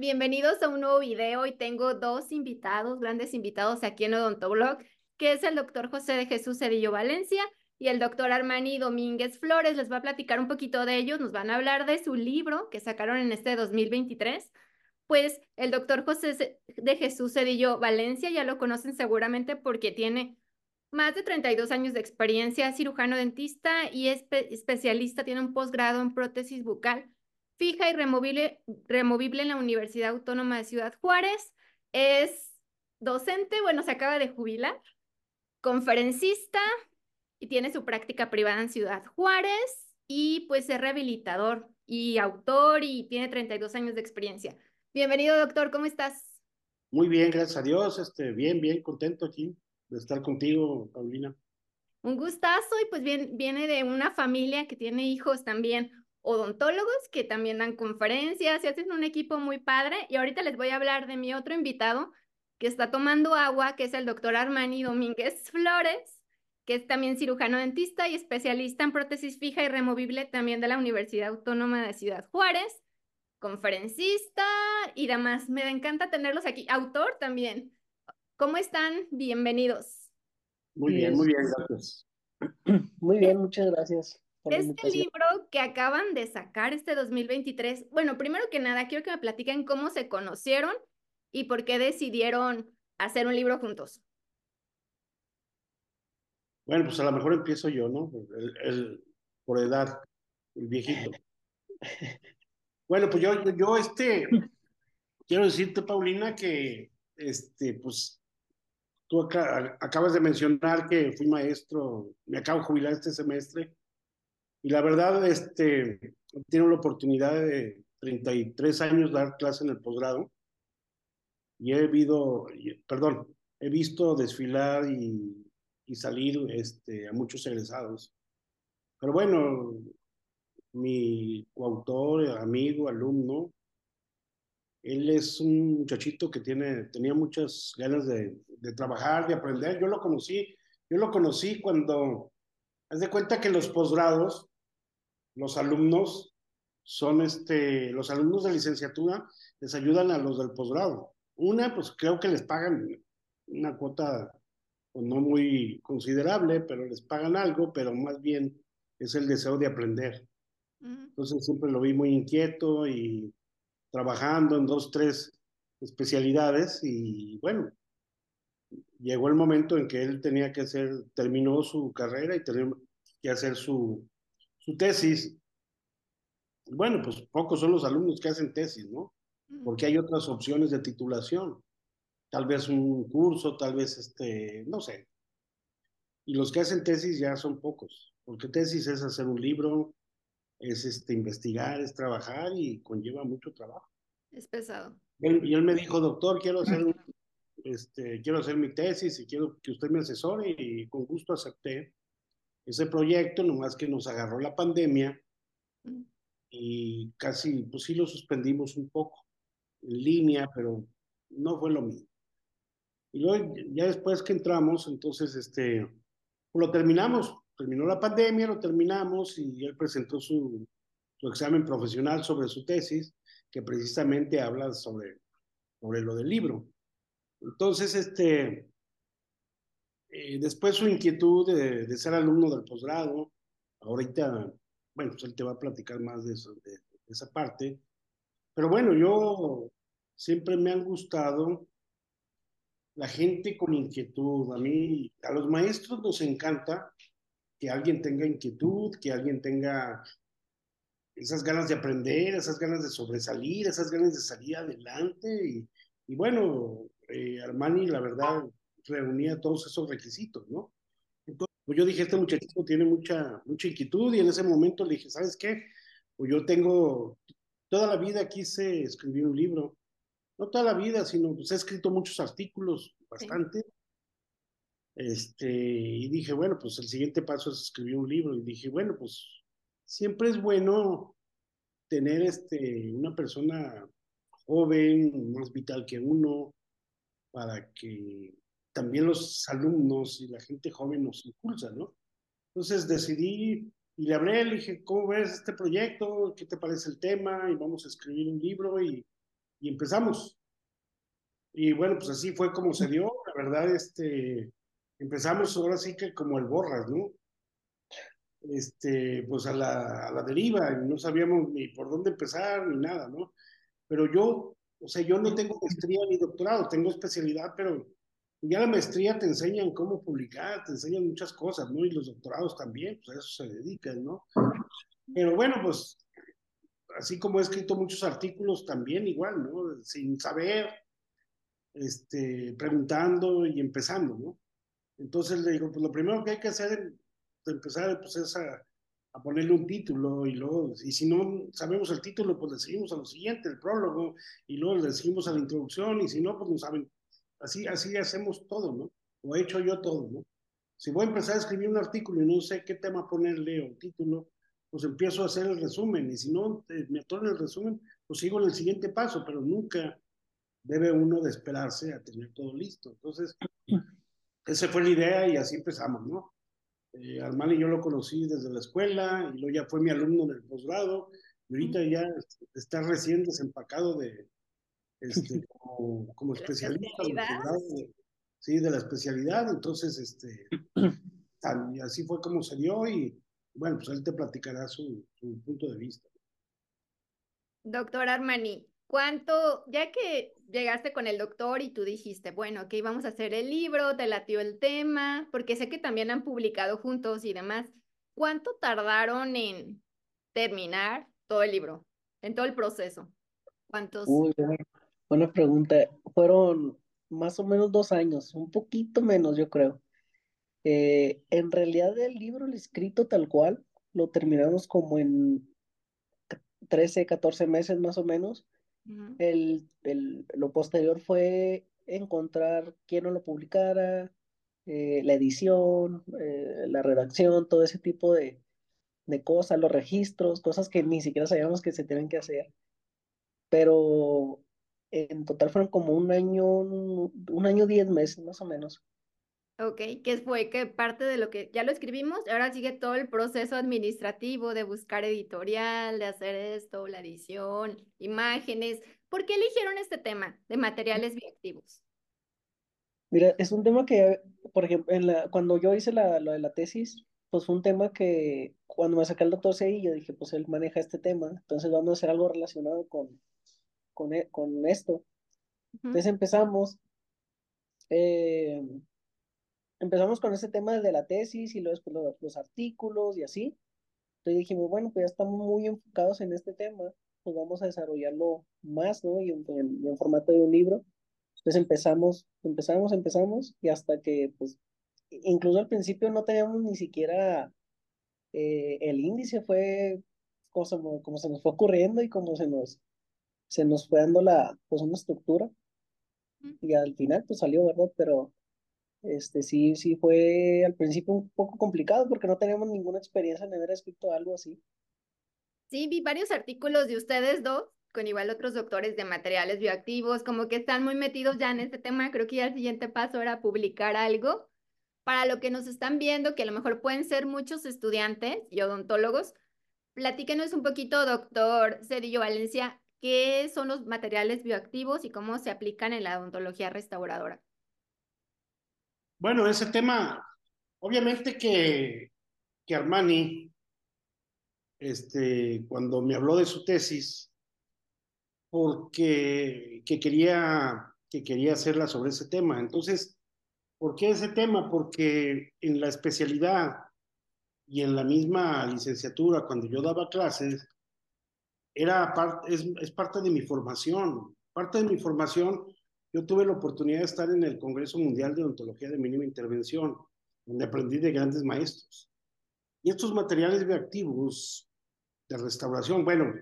bienvenidos a un nuevo video. Hoy tengo dos invitados, grandes invitados aquí en Odontoblog, que es el doctor José de Jesús Cedillo Valencia y el doctor Armani Domínguez Flores. Les va a platicar un poquito de ellos, nos van a hablar de su libro que sacaron en este 2023. Pues el doctor José de Jesús Cedillo Valencia ya lo conocen seguramente porque tiene más de 32 años de experiencia, cirujano dentista y especialista, tiene un posgrado en prótesis bucal fija y removible, removible en la Universidad Autónoma de Ciudad Juárez. Es docente, bueno, se acaba de jubilar, conferencista y tiene su práctica privada en Ciudad Juárez y pues es rehabilitador y autor y tiene 32 años de experiencia. Bienvenido, doctor, ¿cómo estás? Muy bien, gracias a Dios, este, bien, bien contento aquí de estar contigo, Paulina. Un gustazo y pues bien, viene de una familia que tiene hijos también odontólogos que también dan conferencias y hacen un equipo muy padre. Y ahorita les voy a hablar de mi otro invitado que está tomando agua, que es el doctor Armani Domínguez Flores, que es también cirujano dentista y especialista en prótesis fija y removible también de la Universidad Autónoma de Ciudad Juárez, conferencista y demás. Me encanta tenerlos aquí. Autor también. ¿Cómo están? Bienvenidos. Muy bien, muy bien, gracias. Muy bien, muchas gracias. Este libro que acaban de sacar este 2023, bueno, primero que nada, quiero que me platiquen cómo se conocieron y por qué decidieron hacer un libro juntos. Bueno, pues a lo mejor empiezo yo, ¿no? El, por edad, el viejito. Bueno, pues yo, yo, este, quiero decirte, Paulina, que, este, pues, tú acabas de mencionar que fui maestro, me acabo de jubilar este semestre, y la verdad, este, tengo la oportunidad de 33 años dar clase en el posgrado y he visto, perdón, he visto desfilar y, y salir este, a muchos egresados. Pero bueno, mi coautor, amigo, alumno, él es un muchachito que tiene, tenía muchas ganas de, de, trabajar, de aprender. Yo lo conocí, yo lo conocí cuando, haz de cuenta que los posgrados los alumnos son este, los alumnos de licenciatura les ayudan a los del posgrado. Una, pues creo que les pagan una cuota pues, no muy considerable, pero les pagan algo, pero más bien es el deseo de aprender. Entonces siempre lo vi muy inquieto y trabajando en dos, tres especialidades y bueno, llegó el momento en que él tenía que hacer, terminó su carrera y tenía que hacer su, su tesis. Bueno, pues pocos son los alumnos que hacen tesis, ¿no? Porque hay otras opciones de titulación. Tal vez un curso, tal vez este, no sé. Y los que hacen tesis ya son pocos, porque tesis es hacer un libro, es este, investigar, es trabajar y conlleva mucho trabajo. Es pesado. y él me dijo, doctor, quiero hacer, este, quiero hacer mi tesis y quiero que usted me asesore y con gusto acepté ese proyecto, nomás que nos agarró la pandemia y casi, pues sí lo suspendimos un poco en línea, pero no fue lo mismo. Y luego, ya después que entramos, entonces, este, pues lo terminamos, terminó la pandemia, lo terminamos y él presentó su, su examen profesional sobre su tesis, que precisamente habla sobre, sobre lo del libro. Entonces, este, eh, después su inquietud de, ser alumno del posgrado, ahorita, bueno, pues él te va a platicar más de, eso, de, esa parte. Pero bueno, yo siempre me han gustado la gente con inquietud. A mí, a los maestros nos encanta que alguien tenga inquietud, que alguien tenga esas ganas de aprender, esas ganas de sobresalir, esas ganas de salir adelante. Y, bueno, eh, Armani, la verdad, reunía todos esos requisitos, ¿no? Entonces, pues yo dije, este muchachito tiene mucha, mucha inquietud y en ese momento le dije, ¿sabes qué? Pues yo tengo, toda la vida quise escribir un libro, no toda la vida, sino pues he escrito muchos artículos, bastante. Este, y dije, bueno, pues el siguiente paso es escribir un libro. Y dije, bueno, pues siempre es bueno tener este, una persona joven, más vital que uno, para que también los alumnos y la gente joven nos impulsa, ¿no? Entonces decidí y le hablé, le dije, ¿cómo ves este proyecto? ¿Qué te parece el tema? Y vamos a escribir un libro y, y empezamos. Y bueno, pues así fue como se dio, la verdad, este, empezamos ahora sí que como el borras, ¿no? Este, pues a la, a la deriva, no sabíamos ni por dónde empezar ni nada, ¿no? Pero yo, o sea, yo no tengo maestría ni doctorado, tengo especialidad, pero ya la maestría te enseñan cómo publicar, te enseñan muchas cosas, ¿no? Y los doctorados también, pues a eso se dedican, ¿no? Pero bueno, pues así como he escrito muchos artículos también igual, ¿no? Sin saber, este, preguntando y empezando, ¿no? Entonces le digo, pues lo primero que hay que hacer, empezar, pues es a, a, ponerle un título y luego, y si no sabemos el título, pues le seguimos a lo siguiente, el prólogo, y luego le seguimos a la introducción, y si no, pues no saben. Así, así hacemos todo, ¿no? O he hecho yo todo, ¿no? Si voy a empezar a escribir un artículo y no sé qué tema ponerle o título, pues empiezo a hacer el resumen, y si no eh, me atoro el resumen, pues sigo en el siguiente paso, pero nunca debe uno de esperarse a tener todo listo. Entonces, esa fue la idea y así empezamos, ¿no? Eh, Armani yo lo conocí desde la escuela y luego ya fue mi alumno en el posgrado y ahorita ya está recién desempacado de, este, como, como especialista de, sí, de la especialidad, entonces, este, y así fue como se dio y bueno, pues él te platicará su, su punto de vista. Doctor Armani, ¿cuánto, ya que llegaste con el doctor y tú dijiste, bueno, que íbamos a hacer el libro, te latió el tema, porque sé que también han publicado juntos y demás, ¿cuánto tardaron en terminar todo el libro, en todo el proceso? ¿Cuántos? Uy, buena pregunta. Fueron más o menos dos años, un poquito menos, yo creo. Eh, en realidad el libro, el escrito tal cual, lo terminamos como en 13, 14 meses más o menos. el, el, lo posterior fue encontrar quién no lo publicara, eh, la edición, eh, la redacción, todo ese tipo de, de cosas, los registros, cosas que ni siquiera sabíamos que se tienen que hacer. Pero en total fueron como un año, un año, diez meses más o menos. Ok, que fue que parte de lo que ya lo escribimos, ahora sigue todo el proceso administrativo de buscar editorial, de hacer esto, la edición, imágenes. ¿Por qué eligieron este tema de materiales bioactivos? Mira, es un tema que, por ejemplo, en la, cuando yo hice la, lo de la tesis, pues fue un tema que cuando me saqué el doctor CI, yo dije, pues él maneja este tema, entonces vamos a hacer algo relacionado con, con, e, con esto. Entonces empezamos. Eh, empezamos con ese tema de la tesis y luego los, los artículos y así. Entonces dijimos, bueno, pues ya estamos muy enfocados en este tema, pues vamos a desarrollarlo más, ¿no? Y en, formato de un libro. Entonces empezamos, empezamos, empezamos y hasta que, pues, incluso al principio no teníamos ni siquiera eh, el índice, fue como, como se nos fue ocurriendo y como se nos, se nos fue dando la, pues, una estructura. Y al final, pues salió, ¿verdad? Pero este, sí, sí fue al principio un poco complicado porque no teníamos ninguna experiencia en haber escrito algo así. Sí, vi varios artículos de ustedes dos, con igual otros doctores de materiales bioactivos, como que están muy metidos ya en este tema. Creo que ya el siguiente paso era publicar algo. Para lo que nos están viendo, que a lo mejor pueden ser muchos estudiantes y odontólogos, platíquenos un poquito, doctor Cedillo Valencia, qué son los materiales bioactivos y cómo se aplican en la odontología restauradora. Bueno, ese tema, obviamente que, que Armani, este, cuando me habló de su tesis, porque que quería, que quería hacerla sobre ese tema. Entonces, ¿por qué ese tema? Porque en la especialidad y en la misma licenciatura, cuando yo daba clases, era es, es parte de mi formación. Parte de mi formación yo tuve la oportunidad de estar en el Congreso Mundial de Odontología de Mínima Intervención, donde aprendí de grandes maestros. Y estos materiales bioactivos de restauración, bueno,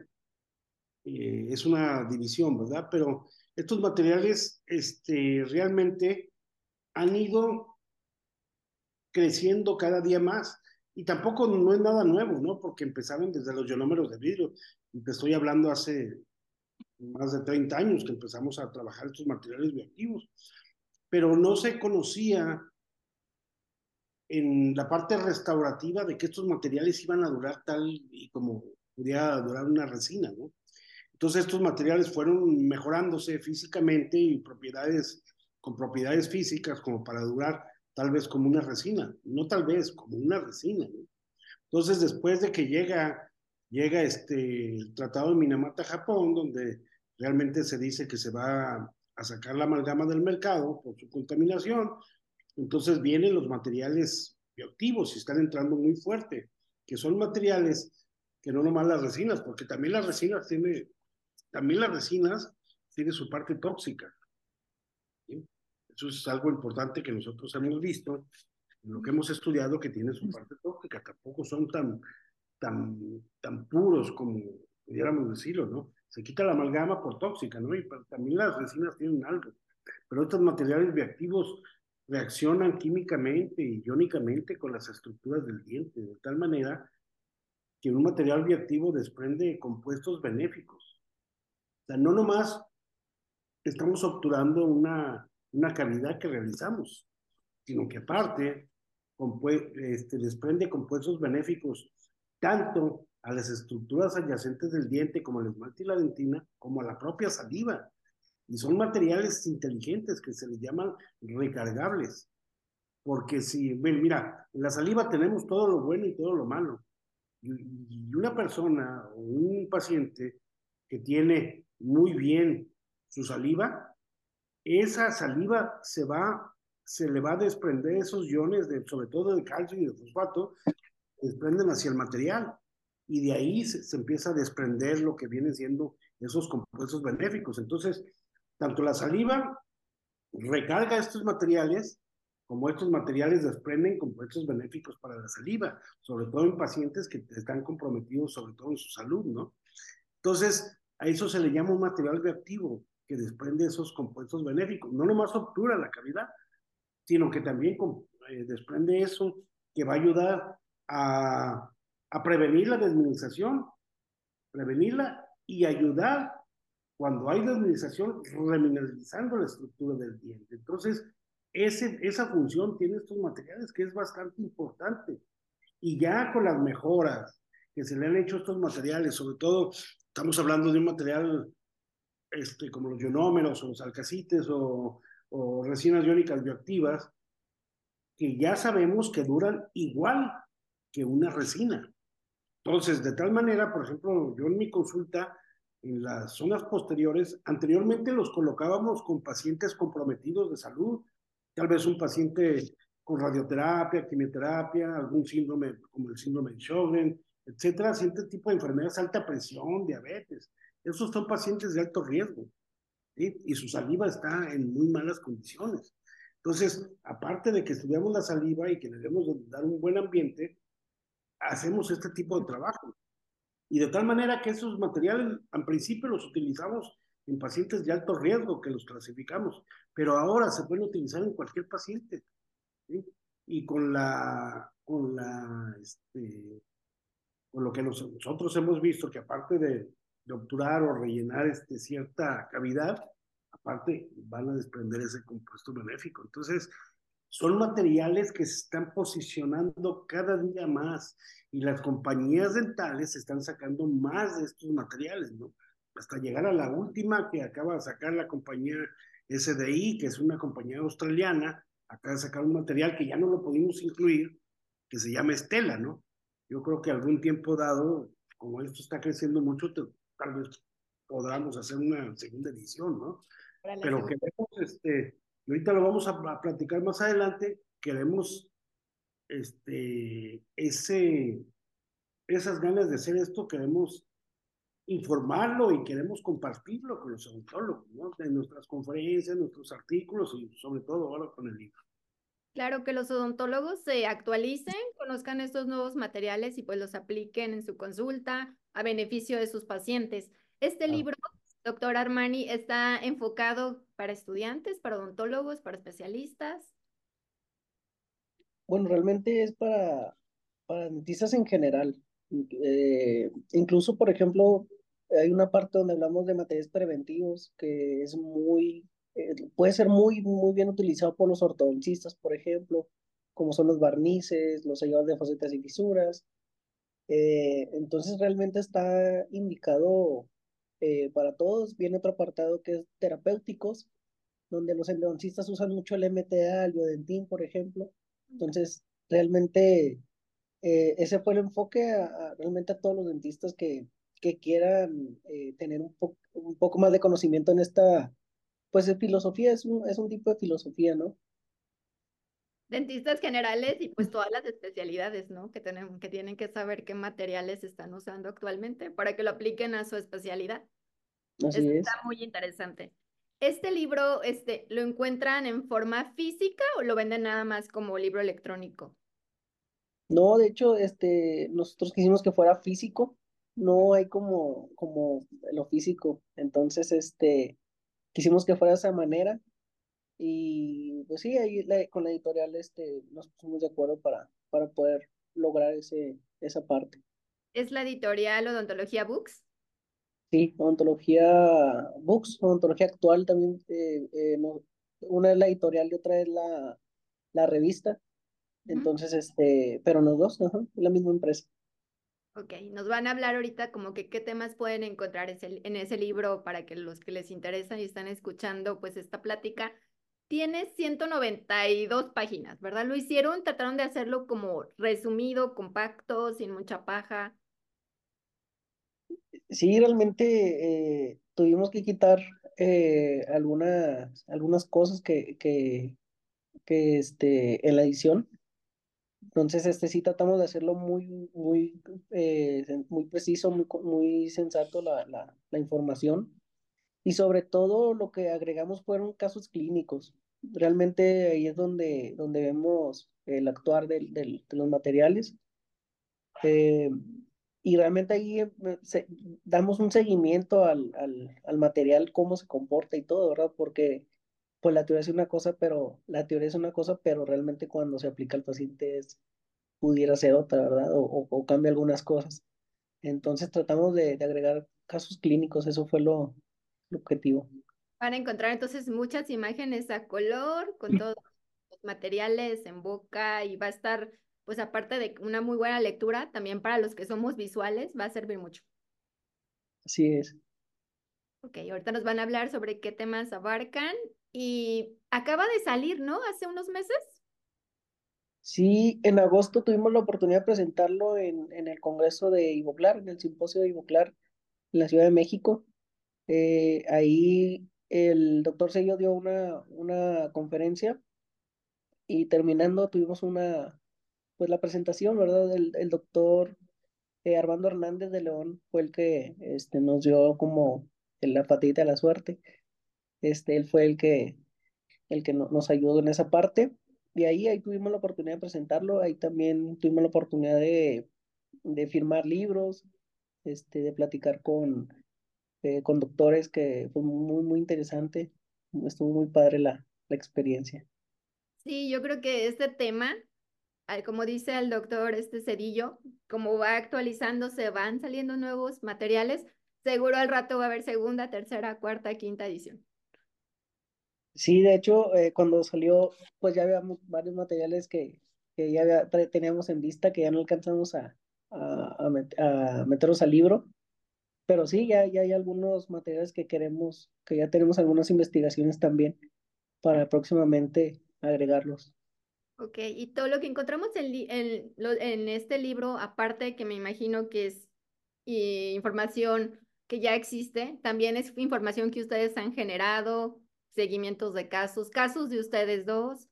eh, es una división, ¿verdad? Pero estos materiales este, realmente han ido creciendo cada día más. Y tampoco no es nada nuevo, ¿no? Porque empezaron desde los ionómeros de vidrio. Y te estoy hablando hace más de 30 años que empezamos a trabajar estos materiales bioactivos, pero no se conocía en la parte restaurativa de que estos materiales iban a durar tal y como pudiera durar una resina, ¿no? Entonces estos materiales fueron mejorándose físicamente y propiedades, con propiedades físicas como para durar tal vez como una resina, no tal vez, como una resina. Entonces después de que llega, llega este, el Tratado de Minamata, Japón, donde realmente se dice que se va a sacar la amalgama del mercado por su contaminación, entonces vienen los materiales bioactivos y están entrando muy fuerte, que son materiales que no nomás las resinas, porque también las resinas tiene, también las resinas tiene su parte tóxica. Eso es algo importante que nosotros hemos visto, lo que hemos estudiado que tiene su parte tóxica, tampoco son tan, tan, tan puros como pudiéramos decirlo, ¿no? Se quita la amalgama por tóxica, ¿no? Y también las resinas tienen algo. Pero estos materiales bioactivos reaccionan químicamente y iónicamente con las estructuras del diente, de tal manera que un material bioactivo desprende compuestos benéficos. O sea, no nomás estamos obturando una, una cavidad que realizamos, sino que aparte este, desprende compuestos benéficos tanto a las estructuras adyacentes del diente como el esmalte y la dentina, como a la propia saliva. Y son materiales inteligentes que se les llaman recargables. Porque si, mira, en la saliva tenemos todo lo bueno y todo lo malo. Y una persona o un paciente que tiene muy bien su saliva, esa saliva se va, se le va a desprender esos iones, de, sobre todo de calcio y de fosfato, desprenden hacia el material. Y de ahí se, se empieza a desprender lo que vienen siendo esos compuestos benéficos. Entonces, tanto la saliva recarga estos materiales, como estos materiales desprenden compuestos benéficos para la saliva, sobre todo en pacientes que están comprometidos, sobre todo en su salud, ¿no? Entonces, a eso se le llama un material reactivo que desprende esos compuestos benéficos. No nomás obtura la cavidad, sino que también eh, desprende eso que va a ayudar a, prevenir la desmineralización, prevenirla y ayudar cuando hay desmineralización, remineralizando la estructura del diente. Entonces, esa función tiene estos materiales que es bastante importante. Y ya con las mejoras que se le han hecho a estos materiales, sobre todo estamos hablando de un material este, como los ionómeros o los alcacites o, resinas iónicas bioactivas, que ya sabemos que duran igual que una resina. Entonces, de tal manera, por ejemplo, yo en mi consulta en las zonas posteriores, anteriormente los colocábamos con pacientes comprometidos de salud, tal vez un paciente con radioterapia, quimioterapia, algún síndrome como el síndrome de Sjögren, etcétera, este tipo de enfermedades, alta presión, diabetes. Esos son pacientes de alto riesgo y su saliva está en muy malas condiciones. Entonces, aparte de que estudiamos la saliva y que le debemos dar un buen ambiente, hacemos este tipo de trabajo. Y de tal manera que esos materiales, en principio los utilizamos en pacientes de alto riesgo, que los clasificamos, pero ahora se pueden utilizar en cualquier paciente. Y con la, con la, este, con lo que nosotros hemos visto, que aparte de, de obturar o rellenar este, cierta cavidad, aparte van a desprender ese compuesto benéfico. Entonces, son materiales que se están posicionando cada día más y las compañías dentales están sacando más de estos materiales, ¿no? Hasta llegar a la última que acaba de sacar la compañía SDI, que es una compañía australiana, acaba de sacar un material que ya no lo pudimos incluir, que se llama Estela, ¿no? Yo creo que algún tiempo dado, como esto está creciendo mucho, tal vez podamos hacer una segunda edición, ¿no? Pero queremos, este, y ahorita lo vamos a, platicar más adelante, queremos este, ese, esas ganas de hacer esto, queremos informarlo y queremos compartirlo con los odontólogos, ¿no? En nuestras conferencias, nuestros artículos y sobre todo ahora con el libro. Claro, que los odontólogos se actualicen, conozcan estos nuevos materiales y pues los apliquen en su consulta a beneficio de sus pacientes. Este libro Doctor Armani, ¿está enfocado para estudiantes, para odontólogos, para especialistas? Bueno, realmente es para, para dentistas en general. Eh, incluso, por ejemplo, hay una parte donde hablamos de materiales preventivos que es muy, eh, puede ser muy, muy bien utilizado por los ortodoncistas, por ejemplo, como son los barnices, los sellados de facetas y fisuras. Eh, entonces realmente está indicado eh, para todos. Viene otro apartado que es terapéuticos, donde los endodoncistas usan mucho el MTA, el biodentín, por ejemplo. Entonces, realmente eh, ese fue el enfoque a, realmente a todos los dentistas que, que quieran eh, tener un, un poco más de conocimiento en esta, pues, filosofía, es un, es un tipo de filosofía, ¿no? dentistas generales y pues todas las especialidades, ¿no? Que, tienen, que tienen que saber qué materiales están usando actualmente para que lo apliquen a su especialidad. Así es. Está muy interesante. ¿Este libro este, lo encuentran en forma física o lo venden nada más como libro electrónico? No, de hecho, este, nosotros quisimos que fuera físico, no hay como, como lo físico, entonces, este, quisimos que fuera de esa manera y pues sí, ahí con la editorial este, nos pusimos de acuerdo para, para poder lograr ese, esa parte. ¿Es la editorial Odontología Books? Sí, Odontología Books, Odontología Actual también. Eh, eh, una es la editorial y otra es la, la revista. Entonces, este, pero los dos, la misma empresa. Ok, nos van a hablar ahorita como que qué temas pueden encontrar en ese libro para que los que les interesan y están escuchando pues esta plática tiene 192 páginas, ¿verdad? Lo hicieron, trataron de hacerlo como resumido, compacto, sin mucha paja. Sí, realmente eh, tuvimos que quitar eh, algunas, algunas cosas que, que, que este, en la edición. Entonces, este sí tratamos de hacerlo muy, muy, eh, muy preciso, muy, muy sensato la, la, la información y sobre todo lo que agregamos fueron casos clínicos. Realmente ahí es donde, donde vemos el actuar de los materiales. Eh, y realmente ahí eh, damos un seguimiento al, al, al, material, cómo se comporta y todo, ¿verdad? Porque pues la teoría es una cosa, pero la teoría es una cosa, pero realmente cuando se aplica al paciente es, pudiera ser otra, ¿verdad? O, o, cambia algunas cosas. Entonces tratamos de, de agregar casos clínicos, eso fue lo, objetivo. Van a encontrar entonces muchas imágenes a color con todos los materiales en boca y va a estar, pues aparte de una muy buena lectura, también para los que somos visuales va a servir mucho. Así es. Ok, ahorita nos van a hablar sobre qué temas abarcan y acaba de salir, ¿no? Hace unos meses. Sí, en agosto tuvimos la oportunidad de presentarlo en, en el Congreso de Ivoclar, en el simposio de Ivoclar en la Ciudad de México. Eh, ahí el doctor Sello dio una, una conferencia y terminando tuvimos una, pues la presentación, ¿verdad? El, el doctor eh, Armando Hernández de León fue el que este, nos dio como la patita de la suerte. Este, él fue el que, el que nos ayudó en esa parte. Y ahí, ahí tuvimos la oportunidad de presentarlo. Ahí también tuvimos la oportunidad de, de firmar libros, este, de platicar con, eh, conductores que fue muy, muy interesante. Estuvo muy padre la, la experiencia. Sí, yo creo que este tema, como dice el doctor este Cedillo, como va actualizándose, van saliendo nuevos materiales, seguro al rato va a haber segunda, tercera, cuarta, quinta edición. Sí, de hecho, eh, cuando salió, pues ya había varios materiales que, que ya teníamos en vista, que ya no alcanzamos a, a, a, meterlos al libro, pero sí, ya, ya hay algunos materiales que queremos, que ya tenemos algunas investigaciones también para próximamente agregarlos. Ok, y todo lo que encontramos en, en, en este libro, aparte que me imagino que es información que ya existe, también es información que ustedes han generado, seguimientos de casos, casos de ustedes dos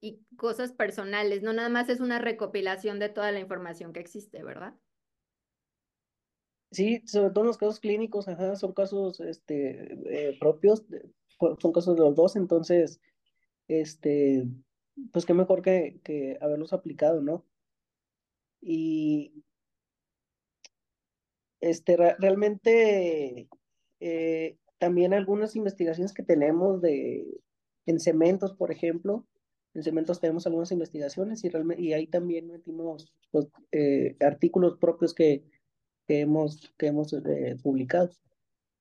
y cosas personales, no nada más es una recopilación de toda la información que existe, ¿verdad? Sí, sobre todo en los casos clínicos, ajá, son casos este, eh, propios, son casos de los dos, entonces, este, pues qué mejor que, que haberlos aplicado, ¿no? Y este, realmente eh, también algunas investigaciones que tenemos de, en cementos, por ejemplo, en cementos tenemos algunas investigaciones y, realmente, y ahí también metimos pues, eh, artículos propios que que hemos, que hemos eh, publicado.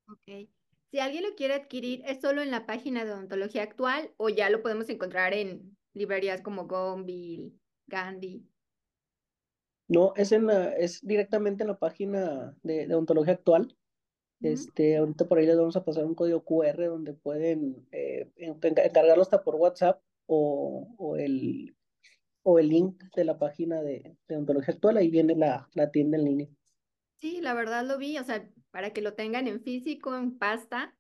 Ok. Si alguien lo quiere adquirir, ¿es solo en la página de odontología actual o ya lo podemos encontrar en librerías como Gonville, Gandhi? No, es, en la, es directamente en la página de, de odontología actual. Este, ahorita por ahí les vamos a pasar un código QR donde pueden eh, encargarlo hasta por WhatsApp o, o, el, o el link de la página de, de Ontología Actual, ahí viene la, la tienda en línea. Sí, la verdad lo vi, o sea, para que lo tengan en físico, en pasta,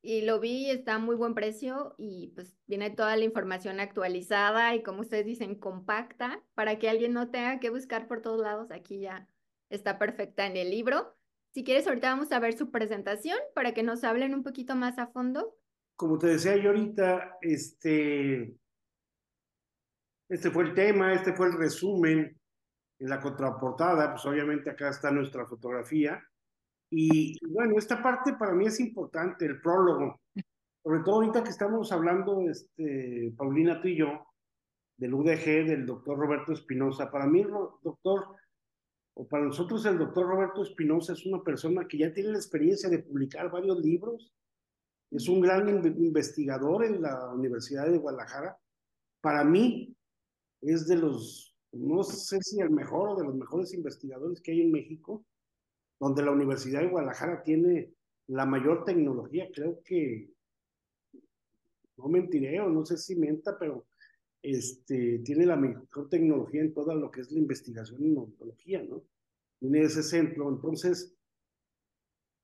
y lo vi, está a muy buen precio y pues viene toda la información actualizada y como ustedes dicen, compacta, para que alguien no tenga que buscar por todos lados, aquí ya está perfecta en el libro. Si quieres, ahorita vamos a ver su presentación para que nos hablen un poquito más a fondo. Como te decía yo ahorita, este, este fue el tema, este fue el resumen. En la contraportada, pues obviamente acá está nuestra fotografía. Y, bueno, esta parte para mí es importante, el prólogo. Sobre todo ahorita que estamos hablando, este, Paulina, tú y yo, del UDG, del doctor Roberto Espinosa. Para mí, doctor, o para nosotros el doctor Roberto Espinosa es una persona que ya tiene la experiencia de publicar varios libros. Es un gran investigador en la Universidad de Guadalajara. Para mí, es de los, no sé si el mejor o de los mejores investigadores que hay en México, donde la Universidad de Guadalajara tiene la mayor tecnología, creo que, no mentiré o no sé si mienta, pero este, tiene la mejor tecnología en toda lo que es la investigación en odontología, ¿no? Tiene ese centro, entonces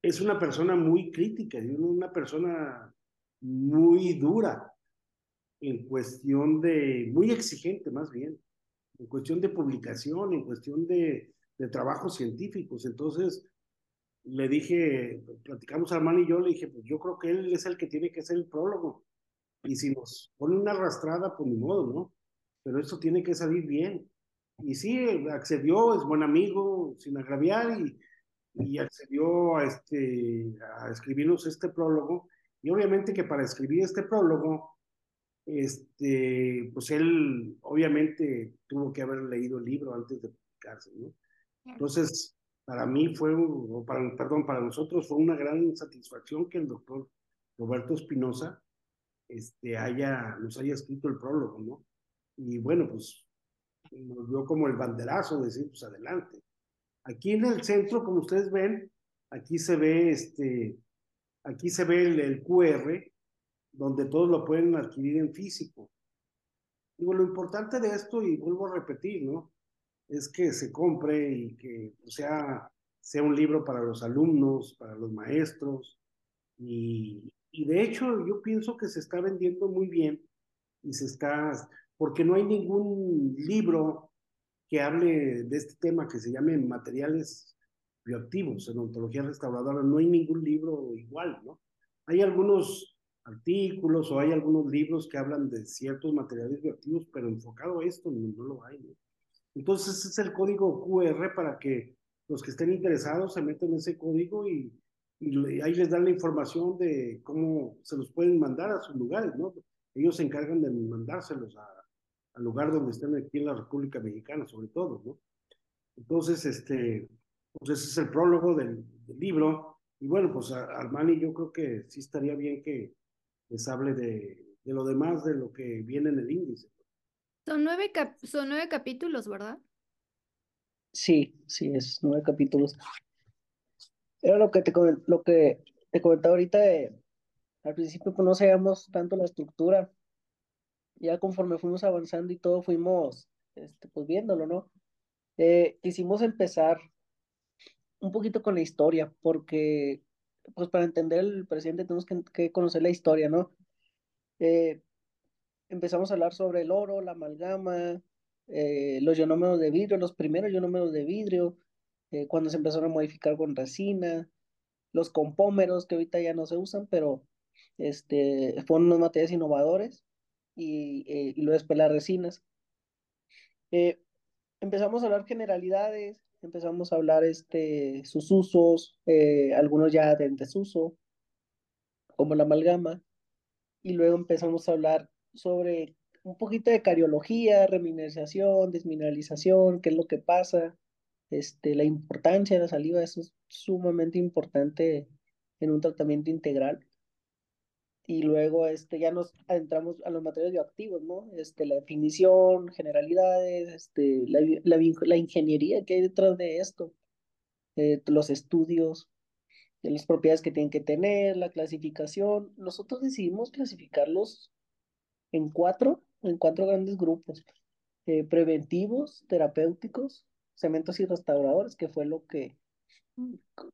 es una persona muy crítica, es una persona muy dura en cuestión de, muy exigente más bien, en cuestión de publicación, en cuestión de, trabajos científicos. Entonces, le dije, platicamos a Armando y yo, le dije, pues yo creo que él es el que tiene que hacer el prólogo. Y si nos pone una arrastrada, pues ni modo, ¿no? Pero esto tiene que salir bien. Y sí, accedió, es buen amigo, sin agraviar, y, y accedió a, este, a escribirnos este prólogo. Y obviamente que para escribir este prólogo, este, pues él obviamente tuvo que haber leído el libro antes de publicarse, ¿no? Entonces, para mí fue, o para, perdón, para nosotros fue una gran satisfacción que el doctor Roberto Espinosa este, haya, nos haya escrito el prólogo, ¿no? Y bueno, pues nos dio como el banderazo de decir, pues adelante. Aquí en el centro, como ustedes ven, aquí se ve este, aquí se ve el, QR, donde todos lo pueden adquirir en físico. Digo, lo importante de esto, y vuelvo a repetir, ¿no? Es que se compre y que sea, sea un libro para los alumnos, para los maestros. Y, y de hecho, yo pienso que se está vendiendo muy bien y se está, porque no hay ningún libro que hable de este tema que se llame materiales bioactivos en ontología restauradora. No hay ningún libro igual, ¿no? Hay algunos artículos o hay algunos libros que hablan de ciertos materiales bioactivos, pero enfocado a esto no, lo hay. Entonces ese es el código QR para que los que estén interesados se metan ese código y, y ahí les dan la información de cómo se los pueden mandar a sus lugares, ¿no? Ellos se encargan de mandárselos a, al lugar donde estén aquí en la República Mexicana, sobre todo, ¿no? Entonces, este, pues ese es el prólogo del, del libro. Y bueno, pues Armani, yo creo que sí estaría bien que, les hable de, de lo demás de lo que viene en el índice. Son nueve, son nueve capítulos, ¿verdad? Sí, sí, es nueve capítulos. Era lo que te, lo que te comentaba ahorita, al principio pues no tanto la estructura, ya conforme fuimos avanzando y todo fuimos este, pues viéndolo, ¿no? Eh, quisimos empezar un poquito con la historia, porque pues para entender el presente tenemos que, conocer la historia, ¿no? Eh, empezamos a hablar sobre el oro, la amalgama, eh, los ionómeros de vidrio, los primeros ionómeros de vidrio, eh, cuando se empezaron a modificar con resina, los compómeros que ahorita ya no se usan, pero este, fueron unos materiales innovadores y, y luego después las resinas. empezamos a hablar generalidades, empezamos a hablar este, sus usos, eh, algunos ya de desuso, como la amalgama, y luego empezamos a hablar sobre un poquito de cariología, remineralización, desmineralización, qué es lo que pasa, este, la importancia de la saliva, es sumamente importante en un tratamiento integral. Y luego este, ya nos adentramos a los materiales bioactivos, ¿no? Este, la definición, generalidades, este, la, la, ingeniería que hay detrás de esto, eh, los estudios. de las propiedades que tienen que tener, la clasificación. Nosotros decidimos clasificarlos en cuatro, en cuatro grandes grupos. Eh, preventivos, terapéuticos, cementos y restauradores, que fue lo que,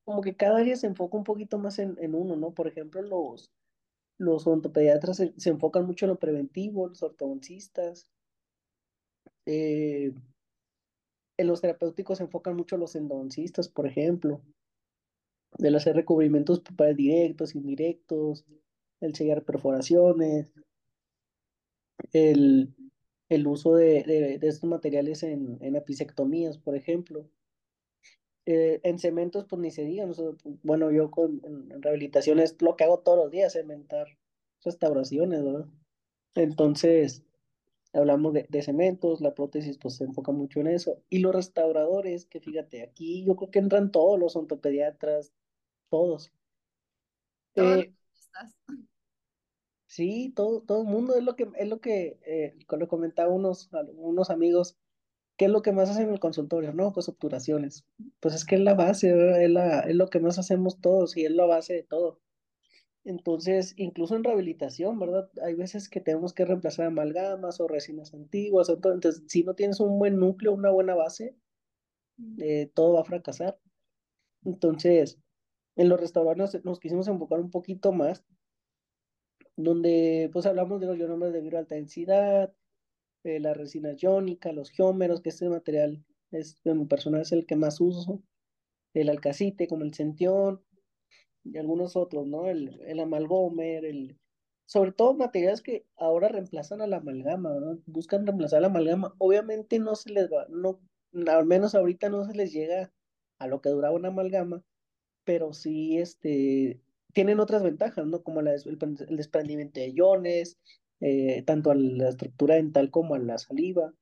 como que cada área se enfoca un poquito más en, en uno, ¿no? Por ejemplo, los, los ontopediatras se, se, enfocan mucho en lo preventivo, los ortodoncistas. Eh, en los terapéuticos se enfocan mucho los endodoncistas, por ejemplo el hacer recubrimientos para directos, indirectos, el sellar perforaciones, el, el uso de, de, de, estos materiales en, en apicectomías, por ejemplo. Eh, en cementos, pues ni se diga, bueno, yo con en, rehabilitación es lo que hago todos los días, cementar restauraciones, ¿verdad? Entonces, hablamos de, de, cementos, la prótesis pues se enfoca mucho en eso. Y los restauradores, que fíjate, aquí yo creo que entran todos los ontopediatras, todos. Eh, sí, todo, todo el mundo es lo que, es lo que eh, lo comentaba unos, unos amigos, ¿qué es lo que más hacen en el consultorio? No, pues obturaciones. Pues es que es la base, es, la, es lo que más hacemos todos y es la base de todo. Entonces, incluso en rehabilitación, ¿verdad? Hay veces que tenemos que reemplazar amalgamas o resinas antiguas. Entonces, si no tienes un buen núcleo, una buena base, eh, todo va a fracasar. Entonces, en los restaurantes nos quisimos enfocar un poquito más, donde pues hablamos de los ionomas de vidrio alta densidad, eh, la resina iónica, los geómeros, que este material es, en mi personal es el que más uso, el alcacite como el centión, y algunos otros, ¿no? El, el amalgomer, el, sobre todo materiales que ahora reemplazan a la amalgama, ¿no? Buscan reemplazar la amalgama. Obviamente no se les va, no, al menos ahorita no se les llega a lo que duraba una amalgama, pero sí este, tienen otras ventajas, ¿no? Como la, el, el, desprendimiento de iones, eh, tanto a la estructura dental como a la saliva,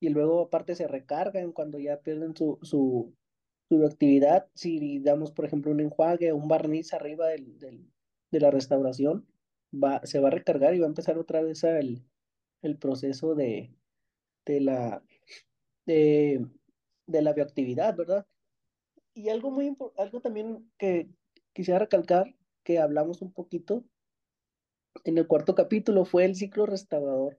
y luego aparte se recargan cuando ya pierden su, su, su actividad, si damos, por ejemplo, un enjuague o un barniz arriba del, del, de la restauración, va, se va a recargar y va a empezar otra vez el, el proceso de, de la... De, de la bioactividad, ¿verdad? Y algo muy algo también que quisiera recalcar, que hablamos un poquito en el cuarto capítulo, fue el ciclo restaurador.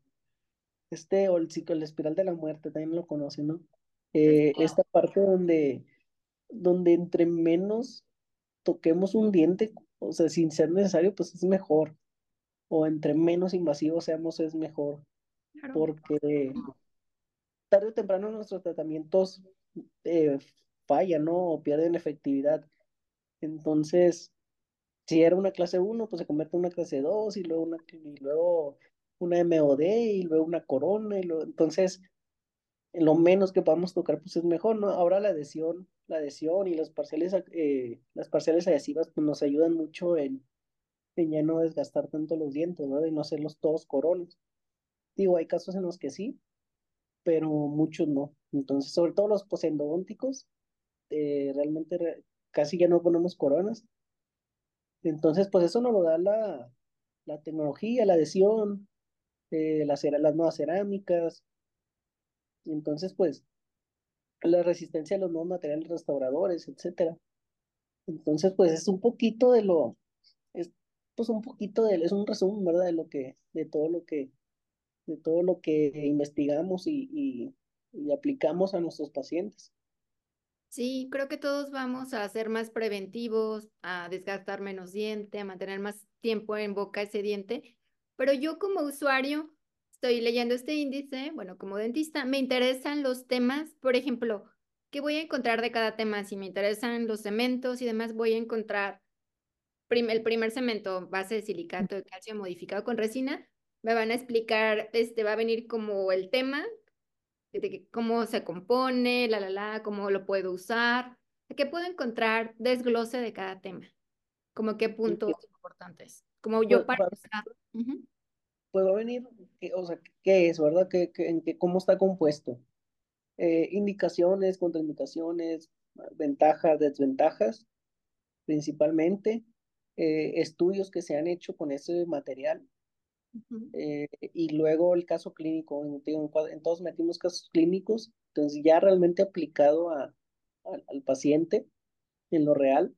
Este, o el ciclo, la espiral de la muerte, también lo conocen, ¿no? Eh, esta parte donde, donde entre menos toquemos un diente, o sea, sin ser necesario, pues es mejor. O entre menos invasivos seamos, es mejor. Claro. Porque tarde o temprano nuestros tratamientos eh, falla, ¿no? O pierden efectividad. Entonces, si era una clase 1, pues se convierte en una clase 2 y luego una, y luego una MOD y luego una corona. Y luego, entonces, lo menos que podamos tocar, pues es mejor, ¿no? Ahora la adhesión, la adhesión y las parciales, eh, las parciales adhesivas, pues nos ayudan mucho en, en ya no desgastar tanto los dientes, ¿no? Y no hacerlos todos coronas. Digo, hay casos en los que sí, pero muchos no. Entonces, sobre todo los posendodónticos, eh, realmente casi ya no ponemos coronas. Entonces, pues eso nos lo da la, la tecnología, la adhesión, eh, las, las nuevas cerámicas. Entonces, pues, la resistencia a los nuevos materiales restauradores, etcétera. Entonces, pues es un poquito de lo, es pues un poquito de, es un resumen, ¿verdad? De lo que, de todo lo que, de todo lo que investigamos y, y, y aplicamos a nuestros pacientes. Sí, creo que todos vamos a ser más preventivos, a desgastar menos diente, a mantener más tiempo en boca ese diente, pero yo como usuario estoy leyendo este índice, bueno, como dentista, me interesan los temas, por ejemplo, ¿qué voy a encontrar de cada tema? Si me interesan los cementos y demás, voy a encontrar el primer cemento, base de silicato de calcio modificado con resina, me van a explicar, este va a venir como el tema, de cómo se compone, la, la, la, cómo lo puedo usar, qué puedo encontrar desglose de cada tema, como qué puntos importantes, como yo para. Uh -huh. Puedo venir, o sea, qué es, ¿verdad? ¿Qué, qué, en qué, ¿Cómo está compuesto? Eh, indicaciones, contraindicaciones, ventajas, desventajas, principalmente, eh, estudios que se han hecho con ese material, eh, y luego el caso clínico, en, en, en, todos metimos casos clínicos, entonces ya realmente aplicado a, a, al paciente en lo real.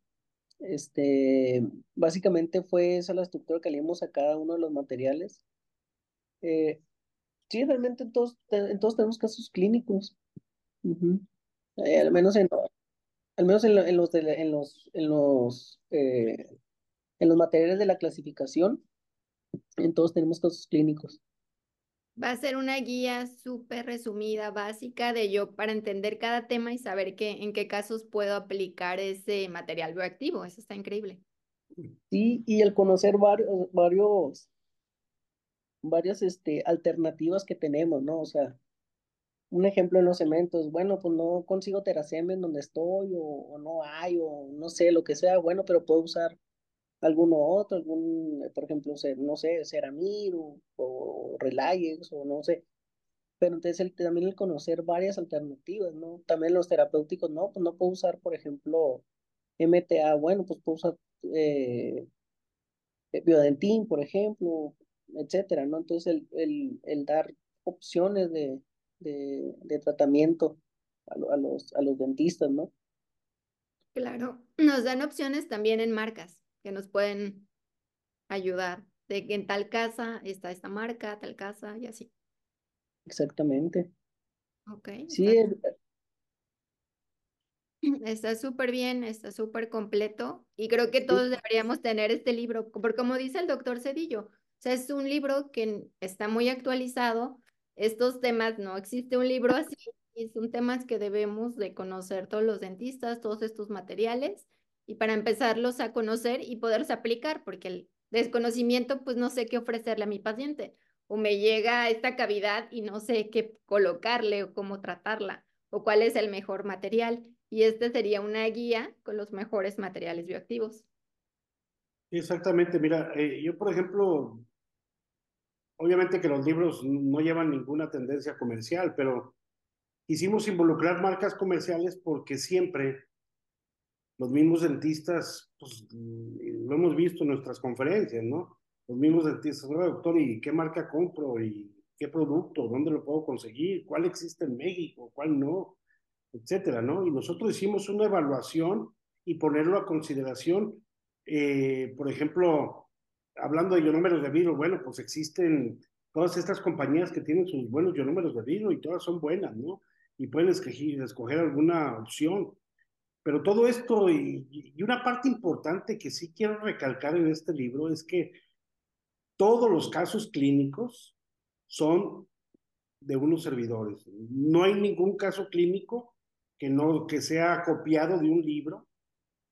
Este, básicamente fue esa la estructura que leímos a cada uno de los materiales. Eh, sí, realmente en todos, en todos tenemos casos clínicos. Eh, al menos en, al menos en, los, en los, en los, eh, en los materiales de la clasificación, en todos tenemos casos clínicos. Va a ser una guía súper resumida, básica de yo para entender cada tema y saber qué, en qué casos puedo aplicar ese material bioactivo. Eso está increíble. Sí, y el conocer varios, varios, varias este, alternativas que tenemos, ¿no? O sea, un ejemplo en los cementos, bueno, pues no consigo teracem en donde estoy, o, no hay, o no sé, lo que sea, bueno, pero puedo usar alguno otro, algún, por ejemplo, no sé, Ceramir o, o o no sé. Pero entonces el, también el conocer varias alternativas, ¿no? También los terapéuticos, no, pues no puedo usar, por ejemplo, MTA, bueno, pues puedo usar eh, eh, Biodentín, por ejemplo, etcétera, ¿no? Entonces el, el, el dar opciones de, de, de tratamiento a, a, los, a los dentistas, ¿no? Claro, nos dan opciones también en marcas que nos pueden ayudar, de que en tal casa está esta marca, tal casa y así. Exactamente. Ok. Sí, está súper bien, está súper completo y creo que todos deberíamos tener este libro, porque como dice el doctor Cedillo, o sea, es un libro que está muy actualizado. Estos temas, no existe un libro así, y son temas que debemos de conocer todos los dentistas, todos estos materiales y para empezarlos a conocer y poderse aplicar, porque el desconocimiento, pues no sé qué ofrecerle a mi paciente, o me llega esta cavidad y no sé qué colocarle o cómo tratarla, o cuál es el mejor material. Y este sería una guía con los mejores materiales bioactivos. Exactamente, mira, eh, yo por ejemplo, obviamente que los libros no llevan ninguna tendencia comercial, pero quisimos involucrar marcas comerciales porque siempre los mismos dentistas, pues lo hemos visto en nuestras conferencias, ¿no? Los mismos dentistas, doctor, ¿y qué marca compro? ¿Y qué producto? ¿Dónde lo puedo conseguir? ¿Cuál existe en México? ¿Cuál no? Etcétera, ¿no? Y nosotros hicimos una evaluación y ponerlo a consideración. Eh, por ejemplo, hablando de ionúmeros de vidrio, bueno, pues existen todas estas compañías que tienen sus buenos ionúmeros de vidrio y todas son buenas, ¿no? Y pueden escoger alguna opción. Pero todo esto, y, y, una parte importante que sí quiero recalcar en este libro es que todos los casos clínicos son de unos servidores. No hay ningún caso clínico que no que sea copiado de un libro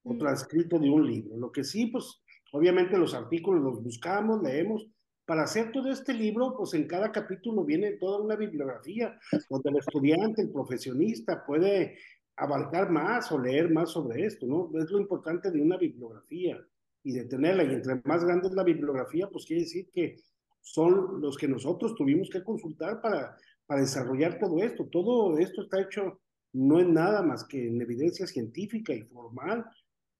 o mm. transcrito de un libro. Lo que sí, pues, obviamente los artículos los buscamos, leemos. Para hacer todo este libro, pues en cada capítulo viene toda una bibliografía donde el estudiante, el profesionista puede abarcar más o leer más sobre esto, ¿no? Es lo importante de una bibliografía y de tenerla. Y entre más grande es la bibliografía, pues quiere decir que son los que nosotros tuvimos que consultar para, para desarrollar todo esto. Todo esto está hecho no en nada más que en evidencia científica y formal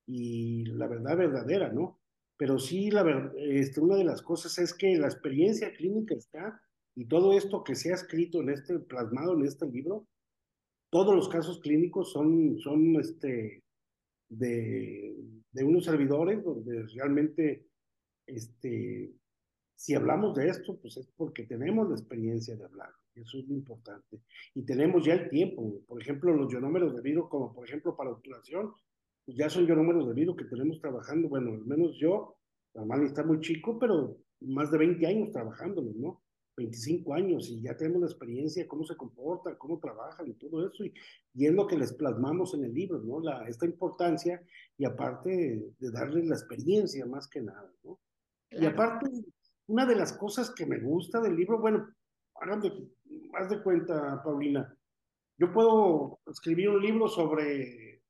y la verdad verdadera, ¿no? Pero sí, la este, una de las cosas es que la experiencia clínica está y todo esto que se ha escrito en este, plasmado en este libro, todos los casos clínicos son, son este, de, de unos servidores donde realmente, este, si hablamos de esto, pues es porque tenemos la experiencia de hablar. Eso es lo importante. Y tenemos ya el tiempo. Por ejemplo, los ionúmeros de vidrio, como por ejemplo para obturación, pues ya son ionúmeros de vidrio que tenemos trabajando. Bueno, al menos yo, normal está muy chico, pero más de 20 años trabajándolos, ¿no? 25 años y ya tenemos la experiencia, cómo se comportan, cómo trabajan y todo eso, y, y es lo que les plasmamos en el libro, ¿no? La, esta importancia y aparte de, darles la experiencia más que nada, ¿no? Claro. Y aparte, una de las cosas que me gusta del libro, bueno, hagan de, haz de cuenta, Paulina, yo puedo escribir un libro sobre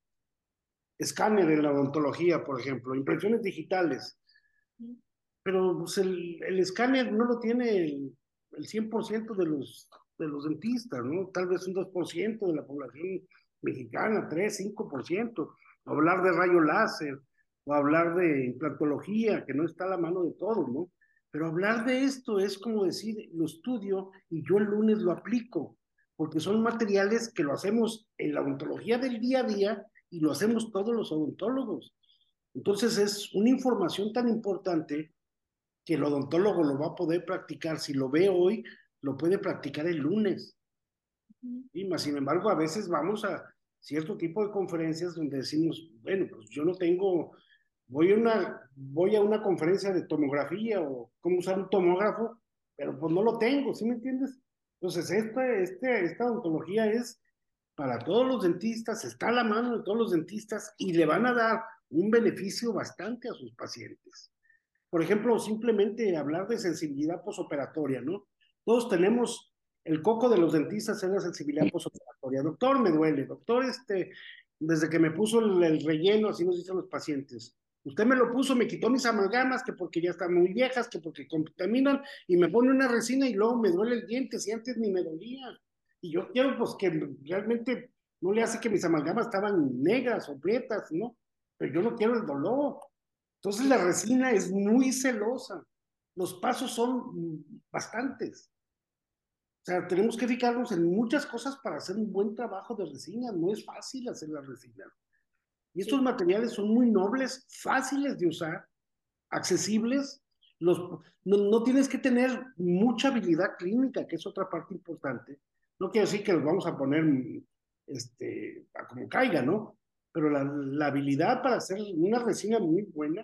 escáner en la odontología, por ejemplo, impresiones digitales, pero pues, el, el escáner no lo tiene el, el 100% de los, de los dentistas, ¿no? Tal vez un 2% de la población mexicana, 3, 5%. Hablar de rayo láser o hablar de implantología, que no está a la mano de todos, ¿no? Pero hablar de esto es como decir, lo estudio y yo el lunes lo aplico, porque son materiales que lo hacemos en la odontología del día a día y lo hacemos todos los odontólogos. Entonces es una información tan importante que el odontólogo lo va a poder practicar. Si lo ve hoy, lo puede practicar el lunes. Y más, sin embargo, a veces vamos a cierto tipo de conferencias donde decimos, bueno, pues yo no tengo, voy a una, voy a una conferencia de tomografía o cómo usar un tomógrafo, pero pues no lo tengo, ¿sí me entiendes? Entonces, esta, este, esta odontología es para todos los dentistas, está a la mano de todos los dentistas y le van a dar un beneficio bastante a sus pacientes. Por ejemplo, simplemente hablar de sensibilidad posoperatoria, ¿no? Todos tenemos el coco de los dentistas en la sensibilidad posoperatoria. Doctor, me duele. Doctor, este, desde que me puso el, relleno, así nos dicen los pacientes. Usted me lo puso, me quitó mis amalgamas, que porque ya están muy viejas, que porque contaminan, y me pone una resina y luego me duele el diente, si antes ni me dolía. Y yo quiero, pues, que realmente no le hace que mis amalgamas estaban negras o prietas, ¿no? Pero yo no quiero el dolor. Entonces la resina es muy celosa. Los pasos son bastantes. O sea, tenemos que fijarnos en muchas cosas para hacer un buen trabajo de resina. No es fácil hacer la resina. Y estos materiales son muy nobles, fáciles de usar, accesibles. Los, no, no, tienes que tener mucha habilidad clínica, que es otra parte importante. No quiere decir que los vamos a poner este, a como caiga, ¿no? Pero la, la habilidad para hacer una resina muy buena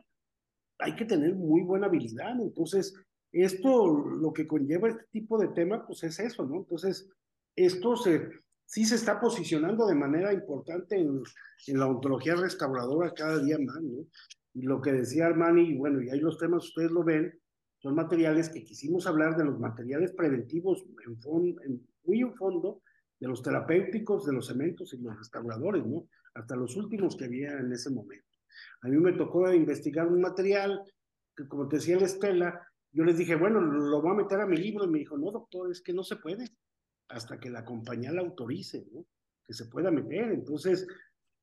hay que tener muy buena habilidad. Entonces, esto lo que conlleva este tipo de tema, pues es eso, ¿no? Entonces, esto se, sí se está posicionando de manera importante en, la ontología restauradora cada día más, ¿no? Y lo que decía Armani, y bueno, y ahí los temas ustedes lo ven, son materiales que quisimos hablar de los materiales preventivos muy en fondo, de los terapéuticos, de los cementos y los restauradores, ¿no? Hasta los últimos que había en ese momento. A mí me tocó investigar un material que, como te decía la Estela, yo les dije, bueno, lo voy a meter a mi libro. Y me dijo, no, doctor, es que no se puede hasta que la compañía la autorice, ¿no? Que se pueda meter. Entonces,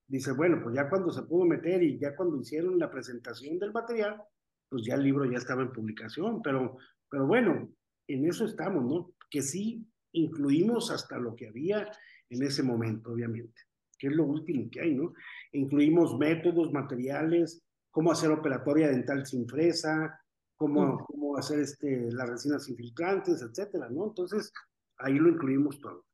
dice, bueno, pues ya cuando se pudo meter y ya cuando hicieron la presentación del material, pues ya el libro ya estaba en publicación. Pero, pero bueno, en eso estamos, ¿no? Que sí incluimos hasta lo que había en ese momento, obviamente que es lo último que hay, ¿no? Incluimos métodos, materiales, cómo hacer operatoria dental sin fresa, cómo, cómo hacer este, las resinas infiltrantes, etcétera, ¿no? Entonces, ahí lo incluimos todo.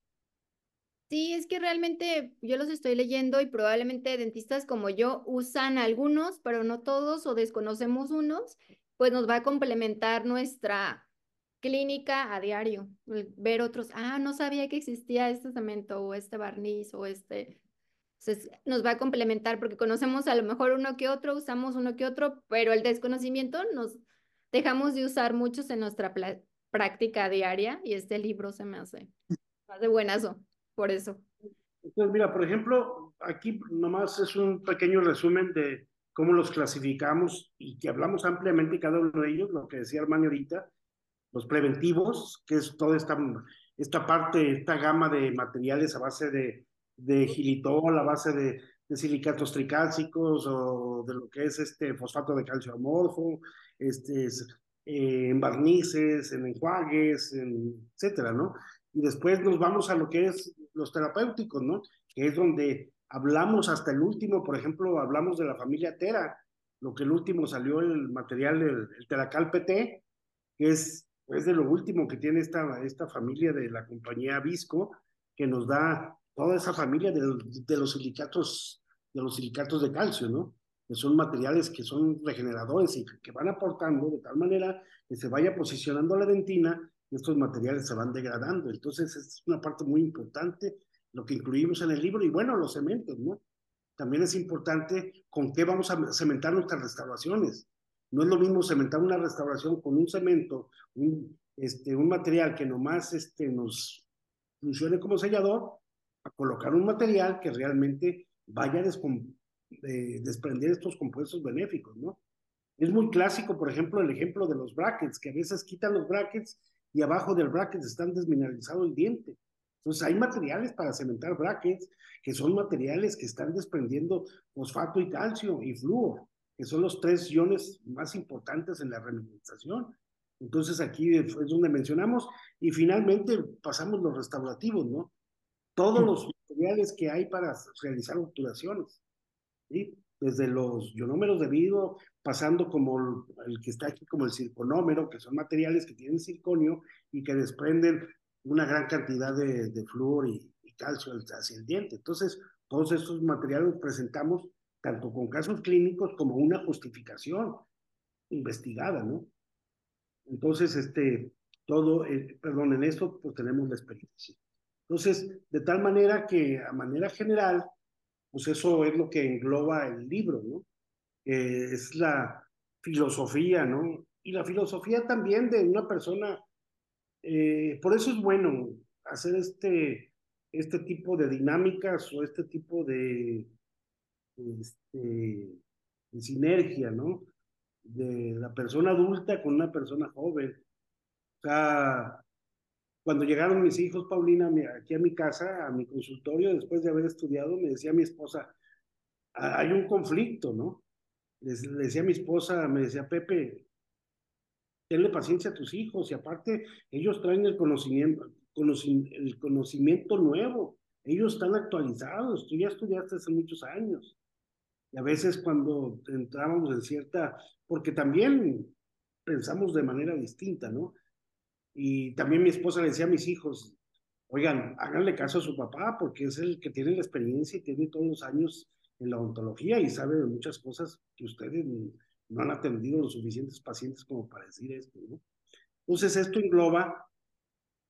Sí, es que realmente yo los estoy leyendo y probablemente dentistas como yo usan algunos, pero no todos o desconocemos unos, pues nos va a complementar nuestra clínica a diario, ver otros, ah, no sabía que existía este cemento o este barniz o este, nos va a complementar porque conocemos a lo mejor uno que otro, usamos uno que otro, pero el desconocimiento nos dejamos de usar muchos en nuestra práctica diaria y este libro se me hace, más de buenazo, por eso. Entonces, mira, por ejemplo, aquí nomás es un pequeño resumen de cómo los clasificamos y que hablamos ampliamente cada uno de ellos, lo que decía Armani ahorita, los preventivos, que es toda esta, esta parte, esta gama de materiales a base de de gilitol a base de, de, silicatos tricálcicos o de lo que es este fosfato de calcio amorfo, este, eh, en barnices, en enjuagues, en, etcétera, ¿no? Y después nos vamos a lo que es los terapéuticos, ¿no? Que es donde hablamos hasta el último, por ejemplo, hablamos de la familia Tera, lo que el último salió el material del el Teracal PT, que es, es de lo último que tiene esta, esta familia de la compañía Visco, que nos da toda esa familia de, de, los silicatos, de los silicatos de calcio, ¿no? Que son materiales que son regeneradores y que van aportando de tal manera que se vaya posicionando la dentina y estos materiales se van degradando. Entonces, es una parte muy importante lo que incluimos en el libro y bueno, los cementos, ¿no? También es importante con qué vamos a cementar nuestras restauraciones. No es lo mismo cementar una restauración con un cemento, un, este, un material que nomás este, nos funcione como sellador, a colocar un material que realmente vaya a eh, desprender estos compuestos benéficos, ¿no? Es muy clásico, por ejemplo, el ejemplo de los brackets, que a veces quitan los brackets y abajo del bracket están desmineralizado el diente. Entonces hay materiales para cementar brackets que son materiales que están desprendiendo fosfato y calcio y flúor, que son los tres iones más importantes en la remineralización. Entonces aquí es donde mencionamos y finalmente pasamos los restaurativos, ¿no? Todos los materiales que hay para realizar obturaciones. ¿sí? desde los ionómeros de vidrio, pasando como el, que está aquí como el circonómero, que son materiales que tienen circonio y que desprenden una gran cantidad de, de flúor y, y, calcio hacia el diente. Entonces, todos estos materiales los presentamos tanto con casos clínicos como una justificación investigada, ¿no? Entonces, este, todo, eh, perdón, en esto pues tenemos la experiencia. Entonces, de tal manera que a manera general, pues eso es lo que engloba el libro, ¿no? Eh, es la filosofía, ¿no? Y la filosofía también de una persona, eh, por eso es bueno hacer este, este tipo de dinámicas o este tipo de, este, de sinergia, ¿no? De la persona adulta con una persona joven. O sea, cuando llegaron mis hijos, Paulina, aquí a mi casa, a mi consultorio, después de haber estudiado, me decía mi esposa, hay un conflicto, ¿no? Le decía a mi esposa, me decía, Pepe, tenle paciencia a tus hijos y aparte ellos traen el conocimiento, el conocimiento nuevo, ellos están actualizados, tú ya estudiaste hace muchos años. Y a veces cuando entrábamos en cierta, porque también pensamos de manera distinta, ¿no? Y también mi esposa le decía a mis hijos, oigan, háganle caso a su papá porque es el que tiene la experiencia y tiene todos los años en la odontología y sabe de muchas cosas que ustedes no han atendido los suficientes pacientes como para decir esto, ¿no? Entonces esto engloba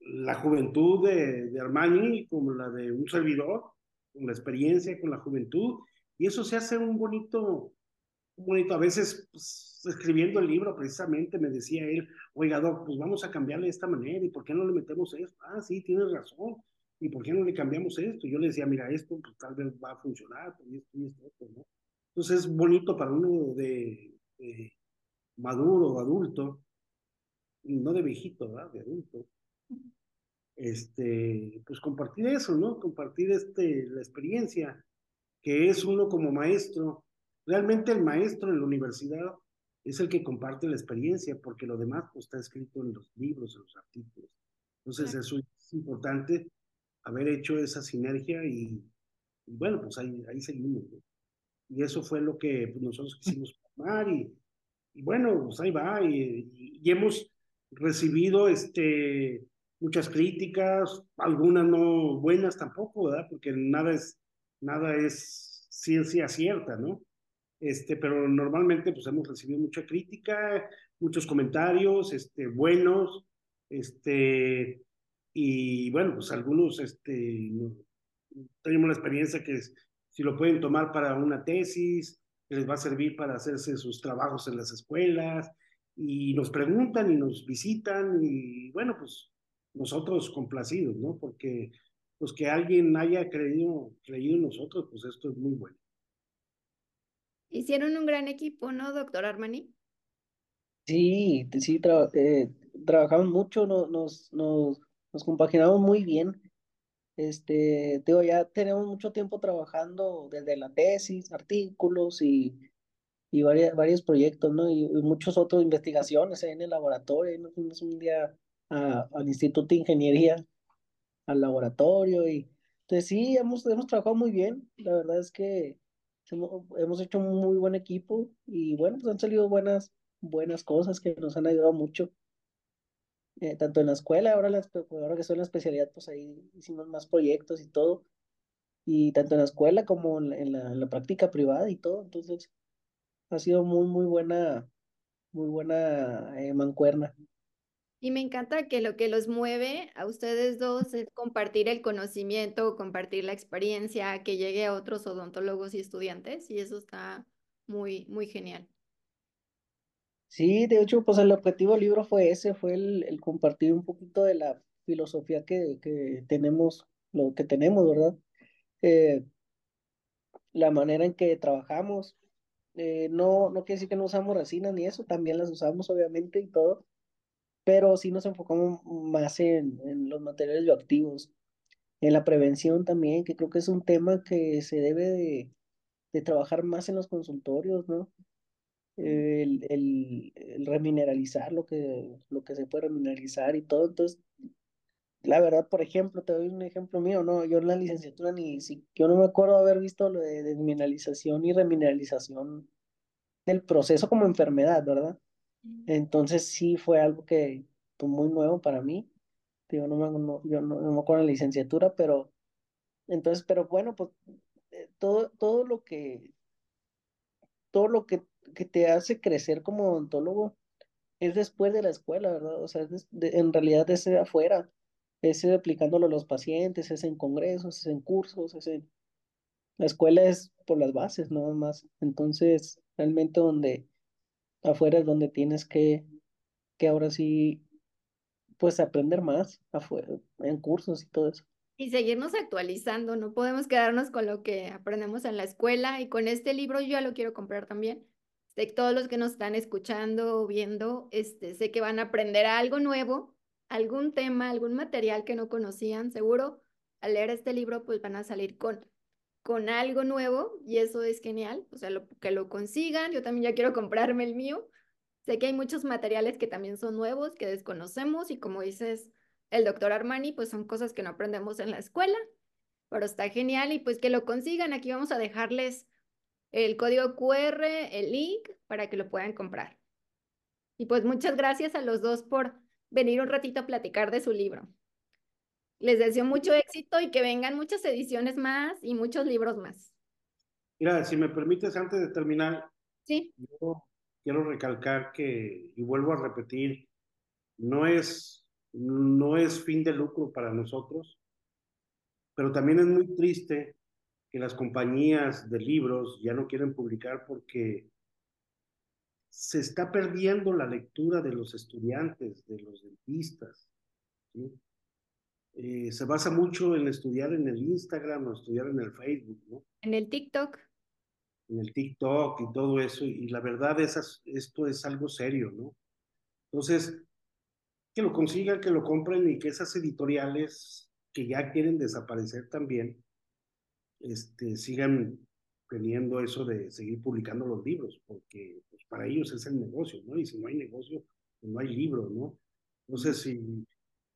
la juventud de, de Armani como la de un servidor, con la experiencia, con la juventud, y eso se hace un bonito, bonito, a veces pues, escribiendo el libro precisamente me decía él, oiga, Doc, pues vamos a cambiarle de esta manera, ¿y por qué no le metemos esto? Ah, sí, tienes razón, ¿y por qué no le cambiamos esto? Yo le decía, mira, esto pues, tal vez va a funcionar, y esto y esto, ¿no? Entonces es bonito para uno de, de maduro, adulto, no de viejito, ¿verdad? De adulto. Este, pues compartir eso, ¿no? Compartir este, la experiencia que es uno como maestro. Realmente el maestro en la universidad es el que comparte la experiencia, porque lo demás pues, está escrito en los libros, en los artículos. Entonces, eso es importante, haber hecho esa sinergia y, y bueno, pues ahí, ahí seguimos. ¿no? Y eso fue lo que pues, nosotros quisimos formar y, y, bueno, pues ahí va. Y, y, hemos recibido este, muchas críticas, algunas no buenas tampoco, ¿verdad? Porque nada es, nada es ciencia cierta, ¿no? Este, pero normalmente pues hemos recibido mucha crítica, muchos comentarios, este, buenos, este, y bueno, pues algunos, este, tenemos la experiencia que es, si lo pueden tomar para una tesis, les va a servir para hacerse sus trabajos en las escuelas, y nos preguntan y nos visitan, y bueno, pues nosotros complacidos, ¿no? Porque pues que alguien haya creído, creído en nosotros, pues esto es muy bueno. Hicieron un gran equipo, ¿no, doctor Armani? Sí, sí, eh, trabajamos mucho, no, nos, nos, nos compaginamos muy bien. Este, digo, ya tenemos mucho tiempo trabajando desde la tesis, artículos y, y varias, varios proyectos, ¿no? Y, y muchos otros investigaciones en el laboratorio. Nos fuimos un día a, al Instituto de Ingeniería, al laboratorio y entonces sí, hemos, hemos trabajado muy bien. La verdad es que hemos hecho un muy buen equipo y bueno, pues han salido buenas, buenas cosas que nos han ayudado mucho. Eh, tanto en la escuela, ahora, las, ahora que soy en la especialidad, pues ahí hicimos más proyectos y todo. Y tanto en la escuela como en la, en la, en la práctica privada y todo. Entonces, ha sido muy, muy buena, muy buena eh, mancuerna. Y me encanta que lo que los mueve a ustedes dos es compartir el conocimiento, compartir la experiencia, que llegue a otros odontólogos y estudiantes, y eso está muy, muy genial. Sí, de hecho, pues el objetivo del libro fue ese, fue el, el compartir un poquito de la filosofía que, que tenemos, lo que tenemos, ¿verdad? Eh, la manera en que trabajamos. Eh, no, no quiere decir que no usamos resinas ni eso, también las usamos obviamente y todo, pero sí nos enfocamos más en, en los materiales bioactivos, en la prevención también, que creo que es un tema que se debe de, de trabajar más en los consultorios, ¿no? El, el, remineralizar lo que, lo que se puede remineralizar y todo. Entonces, la verdad, por ejemplo, te doy un ejemplo mío, no, yo en la licenciatura ni si yo no me acuerdo haber visto lo de desmineralización y remineralización del proceso como enfermedad, ¿verdad? Entonces sí fue algo que fue muy nuevo para mí. Digo, no me, yo no, no me acuerdo la licenciatura, pero entonces, pero bueno, pues eh, todo, todo lo que todo lo que, que te hace crecer como odontólogo es después de la escuela, ¿verdad? O sea, en realidad es de afuera, es aplicándolo a los pacientes, es en congresos, es en cursos, es en... La escuela es por las bases, nada más. Entonces, realmente donde afuera es donde tienes que, que ahora sí, pues aprender más afuera, en cursos y todo eso. Y seguirnos actualizando, no podemos quedarnos con lo que aprendemos en la escuela y con este libro yo ya lo quiero comprar también. Sé todos los que nos están escuchando o viendo, este, sé que van a aprender algo nuevo, algún tema, algún material que no conocían, seguro al leer este libro pues van a salir con, con algo nuevo y eso es genial, o sea, que lo consigan, yo también ya quiero comprarme el mío. Sé que hay muchos materiales que también son nuevos, que desconocemos y como dices, el doctor Armani, pues son cosas que no aprendemos en la escuela, pero está genial y pues que lo consigan. Aquí vamos a dejarles el código QR, el link para que lo puedan comprar. Y pues muchas gracias a los dos por venir un ratito a platicar de su libro. Les deseo mucho éxito y que vengan muchas ediciones más y muchos libros más. Mira, si me permites, antes de terminar, Sí, yo quiero recalcar que, y vuelvo a repetir, no es, no es fin de lucro para nosotros, pero también es muy triste que las compañías de libros ya no quieren publicar porque se está perdiendo la lectura de los estudiantes, de los dentistas. ¿sí? Eh, se basa mucho en estudiar en el Instagram o estudiar en el Facebook, ¿no? en el TikTok. en el TikTok y todo eso, y, la verdad es, esto es algo serio, ¿no? Entonces, que lo consigan, que lo compren y que esas editoriales que ya quieren desaparecer también, este, sigan teniendo eso de seguir publicando los libros, porque pues, para ellos es el negocio, ¿no? Y si no hay negocio, pues no hay libros, ¿no? Entonces, si,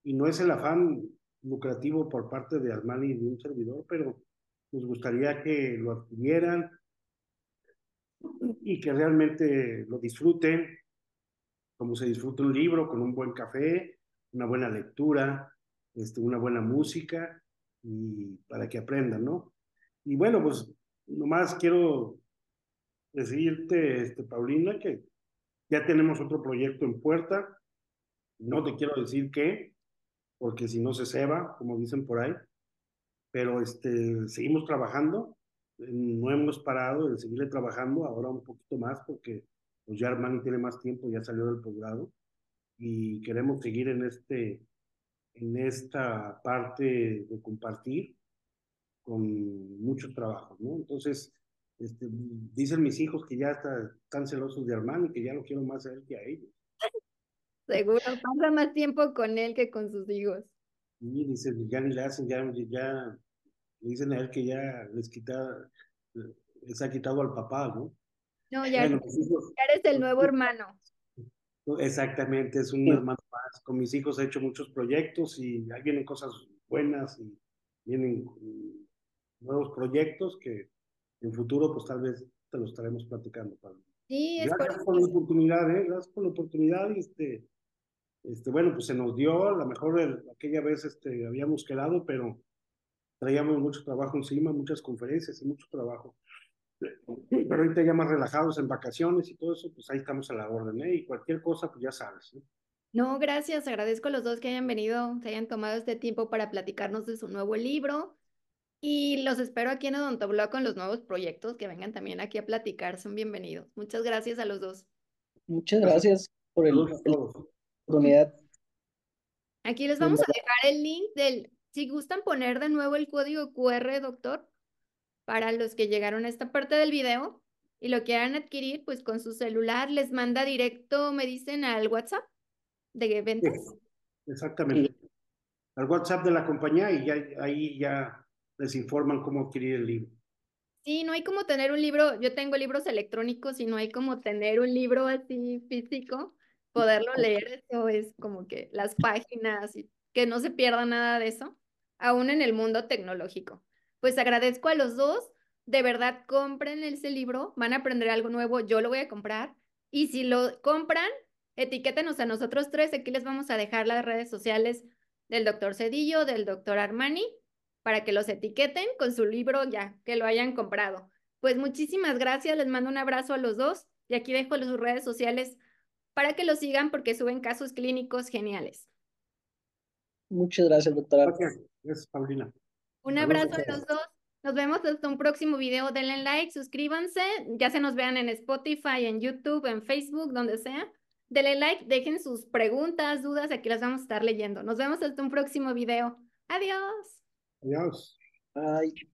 y no es el afán lucrativo por parte de Armani de un servidor, pero nos gustaría que lo adquirieran, y que realmente lo disfruten, como se disfruta un libro, con un buen café, una buena lectura, este, una buena música, y para que aprendan, ¿no? Y bueno, pues nomás quiero decirte, este, Paulina, que ya tenemos otro proyecto en puerta. No te quiero decir qué, porque si no se ceba, como dicen por ahí, pero este, seguimos trabajando no hemos parado de seguirle trabajando, ahora un poquito más porque pues ya Armani tiene más tiempo, ya salió del posgrado y queremos seguir en este en esta parte de compartir con mucho trabajo, ¿no? Entonces, este, dicen mis hijos que ya está, están celosos de Armani, que ya lo quiero más a él que a ellos. Seguro, pasa más tiempo con él que con sus hijos. Y dicen, ya ni le hacen, ya, ya dicen a él que ya les quita, les ha quitado al papá, ¿no? No, ya, bueno, eres, hijos, ya eres el nuevo hermano. Exactamente, es un sí. hermano más. Con mis hijos he hecho muchos proyectos y ahí vienen cosas buenas y vienen nuevos proyectos que en futuro pues tal vez te los estaremos platicando, Pablo. Sí, es Gracias por, por la oportunidad, ¿eh? Gracias por la oportunidad y este, este, bueno, pues se nos dio, a lo mejor el, aquella vez este, habíamos quedado, pero traíamos mucho trabajo encima, muchas conferencias y mucho trabajo. Pero ahorita ya más relajados en vacaciones y todo eso, pues ahí estamos a la orden, ¿eh? Y cualquier cosa, pues ya sabes, ¿eh? No, gracias. Agradezco a los dos que hayan venido, que hayan tomado este tiempo para platicarnos de su nuevo libro. Y los espero aquí en Odontoblog con los nuevos proyectos que vengan también aquí a platicar. Son bienvenidos. Muchas gracias a los dos. Muchas gracias por el, el oportunidad. Aquí les vamos a dejar el link del, si gustan poner de nuevo el código QR, doctor, para los que llegaron a esta parte del video y lo quieran adquirir, pues con su celular les manda directo, me dicen, al WhatsApp de ventas. Sí, exactamente. Sí. Al WhatsApp de la compañía y ya, ahí ya les informan cómo adquirir el libro. Sí, no hay como tener un libro, yo tengo libros electrónicos y no hay como tener un libro así físico, poderlo leer, eso es como que las páginas que no se pierda nada de eso, aún en el mundo tecnológico. Pues agradezco a los dos, de verdad compren ese libro, van a aprender algo nuevo, yo lo voy a comprar y si lo compran, etiquétenos a nosotros tres, aquí les vamos a dejar las redes sociales del doctor Cedillo, del doctor Armani, para que los etiqueten con su libro ya, que lo hayan comprado. Pues muchísimas gracias, les mando un abrazo a los dos y aquí dejo sus redes sociales para que lo sigan porque suben casos clínicos geniales. Muchas gracias, doctora. Gracias, gracias Paulina. Un abrazo a los dos. Nos vemos hasta un próximo video. Denle like, suscríbanse. Ya se nos vean en Spotify, en YouTube, en Facebook, donde sea. Denle like, dejen sus preguntas, dudas. Aquí las vamos a estar leyendo. Nos vemos hasta un próximo video. Adiós. Adiós. Bye.